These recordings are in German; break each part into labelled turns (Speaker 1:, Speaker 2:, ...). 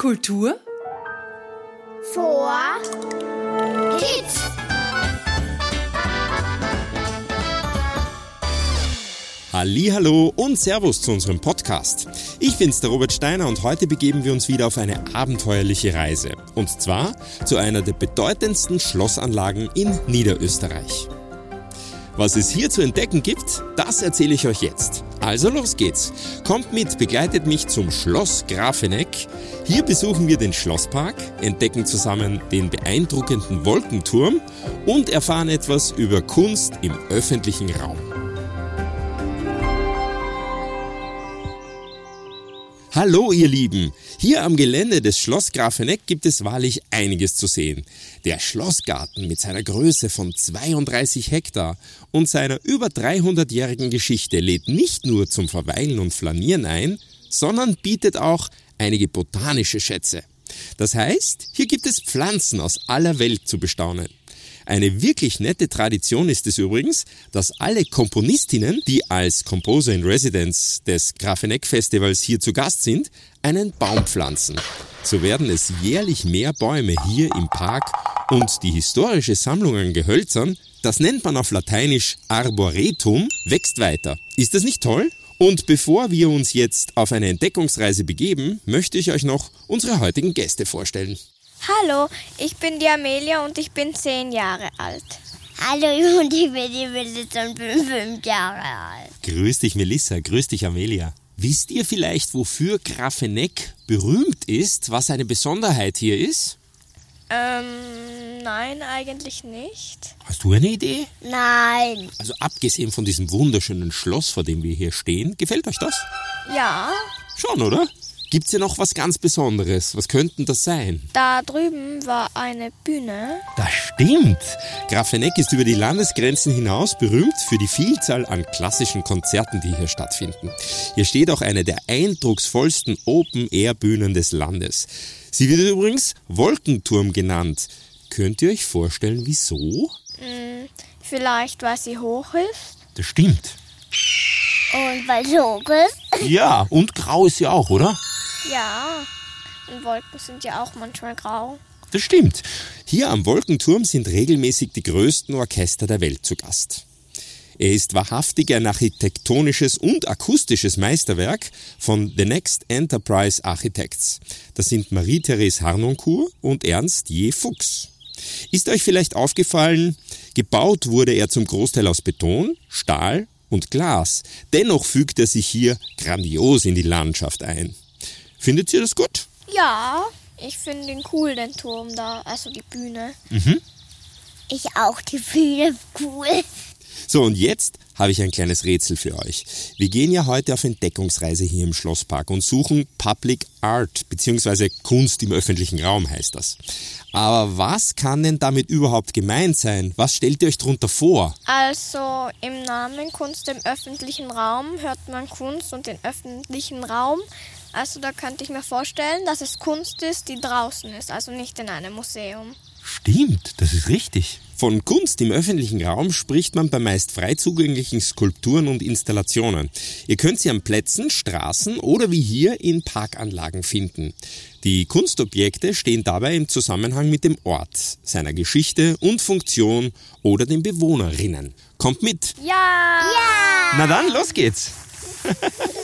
Speaker 1: Kultur
Speaker 2: vor Kids.
Speaker 3: Hallo und Servus zu unserem Podcast. Ich bin's, der Robert Steiner und heute begeben wir uns wieder auf eine abenteuerliche Reise. Und zwar zu einer der bedeutendsten Schlossanlagen in Niederösterreich. Was es hier zu entdecken gibt, das erzähle ich euch jetzt. Also los geht's. Kommt mit, begleitet mich zum Schloss Grafeneck. Hier besuchen wir den Schlosspark, entdecken zusammen den beeindruckenden Wolkenturm und erfahren etwas über Kunst im öffentlichen Raum. Hallo ihr Lieben! Hier am Gelände des Schloss Grafeneck gibt es wahrlich einiges zu sehen. Der Schlossgarten mit seiner Größe von 32 Hektar und seiner über 300-jährigen Geschichte lädt nicht nur zum Verweilen und Flanieren ein, sondern bietet auch einige botanische Schätze. Das heißt, hier gibt es Pflanzen aus aller Welt zu bestaunen. Eine wirklich nette Tradition ist es übrigens, dass alle Komponistinnen, die als Composer in Residence des Grafeneck Festivals hier zu Gast sind, einen Baum pflanzen. So werden es jährlich mehr Bäume hier im Park und die historische Sammlung an Gehölzern, das nennt man auf Lateinisch Arboretum, wächst weiter. Ist das nicht toll? Und bevor wir uns jetzt auf eine Entdeckungsreise begeben, möchte ich euch noch unsere heutigen Gäste vorstellen.
Speaker 2: Hallo, ich bin die Amelia und ich bin zehn Jahre alt.
Speaker 4: Hallo, und ich bin die Melissa und bin fünf Jahre alt.
Speaker 3: Grüß dich, Melissa. Grüß dich, Amelia. Wisst ihr vielleicht, wofür Grafeneck berühmt ist, was eine Besonderheit hier ist?
Speaker 2: Ähm, nein, eigentlich nicht.
Speaker 3: Hast du eine Idee?
Speaker 4: Nein.
Speaker 3: Also abgesehen von diesem wunderschönen Schloss, vor dem wir hier stehen, gefällt euch das?
Speaker 2: Ja,
Speaker 3: Schon, oder? Gibt's hier noch was ganz Besonderes? Was könnten das sein?
Speaker 2: da drüben war eine Bühne.
Speaker 3: Das stimmt. Grafeneck ist über die Landesgrenzen hinaus berühmt für die Vielzahl an klassischen Konzerten, die hier stattfinden. Hier steht auch eine der eindrucksvollsten Open-Air-Bühnen des Landes. Sie wird übrigens Wolkenturm genannt. Könnt ihr euch vorstellen, wieso?
Speaker 2: Hm, vielleicht, weil sie hoch ist.
Speaker 3: Das stimmt.
Speaker 4: Und weil es hoch ist?
Speaker 3: Ja, und grau ist sie auch, oder?
Speaker 2: Ja, und Wolken sind ja auch manchmal grau.
Speaker 3: Das stimmt. Hier am Wolkenturm sind regelmäßig die größten Orchester der Welt zu Gast. Er ist wahrhaftig ein architektonisches und akustisches Meisterwerk von The Next Enterprise Architects. Das sind Marie-Therese Harnoncourt und Ernst J. Fuchs. Ist euch vielleicht aufgefallen, gebaut wurde er zum Großteil aus Beton, Stahl und Glas. Dennoch fügt er sich hier grandios in die Landschaft ein. Findet ihr das gut?
Speaker 2: Ja, ich finde den cool, den Turm da, also die Bühne.
Speaker 4: Ich auch die Bühne cool.
Speaker 3: So, und jetzt habe ich ein kleines Rätsel für euch. Wir gehen ja heute auf Entdeckungsreise hier im Schlosspark und suchen Public Art, beziehungsweise Kunst im öffentlichen Raum heißt das. Aber was kann denn damit überhaupt gemeint sein? Was stellt ihr euch darunter vor?
Speaker 2: Also im Namen Kunst im öffentlichen Raum hört man Kunst und den öffentlichen Raum. Also da könnte ich mir vorstellen, dass es Kunst ist, die draußen ist, also nicht in einem Museum.
Speaker 3: Stimmt, das ist richtig. Von Kunst im öffentlichen Raum spricht man bei meist frei zugänglichen Skulpturen und Installationen. Ihr könnt sie an Plätzen, Straßen oder wie hier in Parkanlagen finden. Die Kunstobjekte stehen dabei im Zusammenhang mit dem Ort, seiner Geschichte und Funktion oder den Bewohnerinnen. Kommt mit!
Speaker 2: Ja!
Speaker 3: Na dann, los geht's!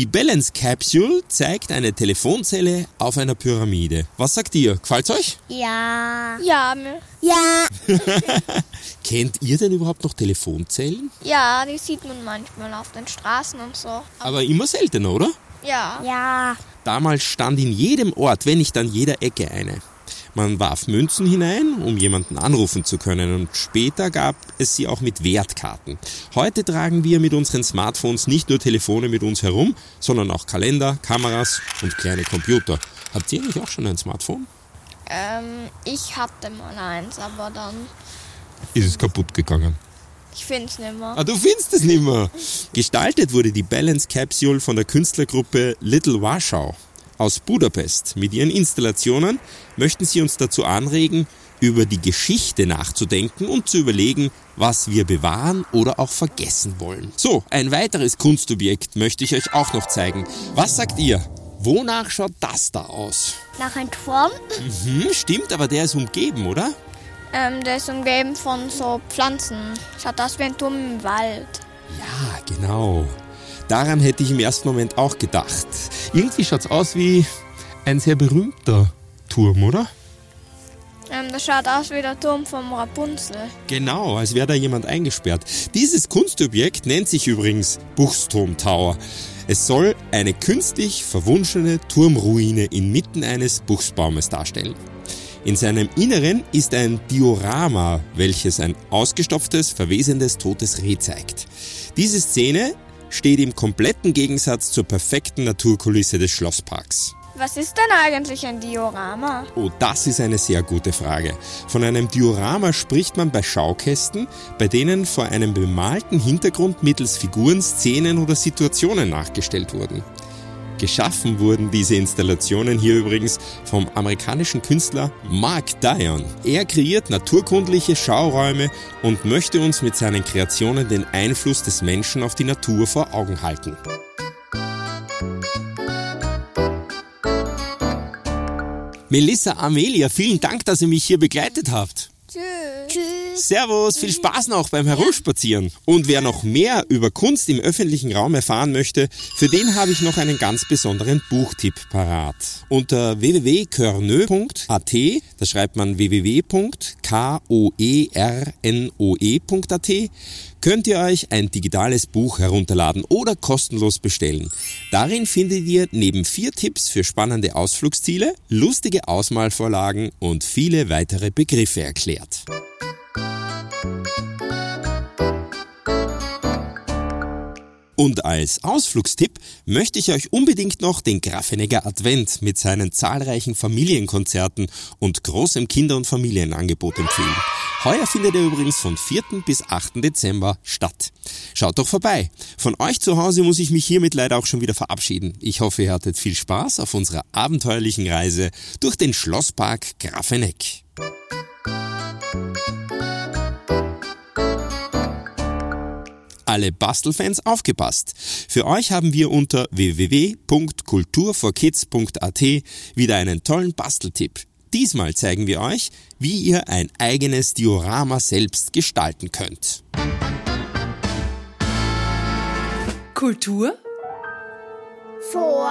Speaker 3: Die Balance Capsule zeigt eine Telefonzelle auf einer Pyramide. Was sagt ihr? Gefällt's euch?
Speaker 4: Ja.
Speaker 2: Ja, mir-
Speaker 4: Ja.
Speaker 3: Kennt ihr denn überhaupt noch Telefonzellen?
Speaker 2: ja, die sieht man manchmal auf den Straßen und so.
Speaker 3: Aber immer seltener, oder?
Speaker 2: Ja.
Speaker 4: Ja.
Speaker 3: Damals stand in jedem Ort, wenn nicht an jeder Ecke eine. Man warf Münzen hinein, um jemanden anrufen zu können und später gab es sie auch mit Wertkarten. Heute tragen wir mit unseren Smartphones nicht nur Telefone mit uns herum, sondern auch Kalender, Kameras und kleine Computer. Habt ihr eigentlich auch schon ein Smartphone?
Speaker 2: Ähm, ich hatte mal eins, aber dann,
Speaker 3: Ist es kaputt gegangen?
Speaker 2: ich finde es nicht mehr.
Speaker 3: Ah, du findest es nicht mehr. Gestaltet wurde die Balance Capsule von der Künstlergruppe Little Warschau aus Budapest. Mit ihren Installationen möchten sie uns dazu anregen, über die Geschichte nachzudenken und zu überlegen, was wir bewahren oder auch vergessen wollen. So, ein weiteres Kunstobjekt möchte ich euch auch noch zeigen. Was sagt ihr? Wonach schaut das da aus?
Speaker 4: Nach einem Turm?
Speaker 3: Mhm, stimmt, aber der ist umgeben, oder?
Speaker 2: Ähm, der ist umgeben von so Pflanzen. Schaut aus wie ein Turm im Wald.
Speaker 3: Ja, genau. Daran hätte ich im ersten Moment auch gedacht. Irgendwie schaut es aus wie ein sehr berühmter Turm, oder?
Speaker 2: Ähm, das schaut aus wie der Turm vom Rapunzel.
Speaker 3: Genau, als wäre da jemand eingesperrt. Dieses Kunstobjekt nennt sich übrigens Buchsturm Tower. Es soll eine künstlich verwunschene Turmruine inmitten eines Buchsbaumes darstellen. In seinem Inneren ist ein Diorama, welches ein ausgestopftes, verwesendes, totes Reh zeigt. Diese Szene steht im kompletten Gegensatz zur perfekten Naturkulisse des Schlossparks.
Speaker 2: Was ist denn eigentlich ein Diorama?
Speaker 3: Oh, das ist eine sehr gute Frage. Von einem Diorama spricht man bei Schaukästen, bei denen vor einem bemalten Hintergrund mittels Figuren Szenen oder Situationen nachgestellt wurden. Geschaffen wurden diese Installationen hier übrigens vom amerikanischen Künstler Mark Dion. Er kreiert naturkundliche Schauräume und möchte uns mit seinen Kreationen den Einfluss des Menschen auf die Natur vor Augen halten. Melissa Amelia, vielen Dank, dass ihr mich hier begleitet habt.
Speaker 2: Tschüss.
Speaker 4: Tschüss.
Speaker 3: Servus, viel Spaß noch beim Herumspazieren. Und wer noch mehr über Kunst im öffentlichen Raum erfahren möchte, für den habe ich noch einen ganz besonderen Buchtipp parat. Unter www.körnö.at, da schreibt man www.koernoe.at, könnt ihr euch ein digitales Buch herunterladen oder kostenlos bestellen. Darin findet ihr neben vier Tipps für spannende Ausflugsziele, lustige Ausmalvorlagen und viele weitere Begriffe erklärt. Und als Ausflugstipp möchte ich euch unbedingt noch den Grafenegger Advent mit seinen zahlreichen Familienkonzerten und großem Kinder- und Familienangebot empfehlen. Heuer findet er übrigens von 4. bis 8. Dezember statt. Schaut doch vorbei. Von euch zu Hause muss ich mich hiermit leider auch schon wieder verabschieden. Ich hoffe, ihr hattet viel Spaß auf unserer abenteuerlichen Reise durch den Schlosspark Grafeneck. Alle Bastelfans aufgepasst. Für euch haben wir unter www.kulturforkids.at wieder einen tollen Basteltipp. Diesmal zeigen wir euch, wie ihr ein eigenes Diorama selbst gestalten könnt.
Speaker 1: Kultur
Speaker 4: Vor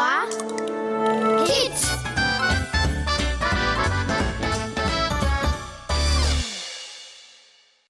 Speaker 4: Kids.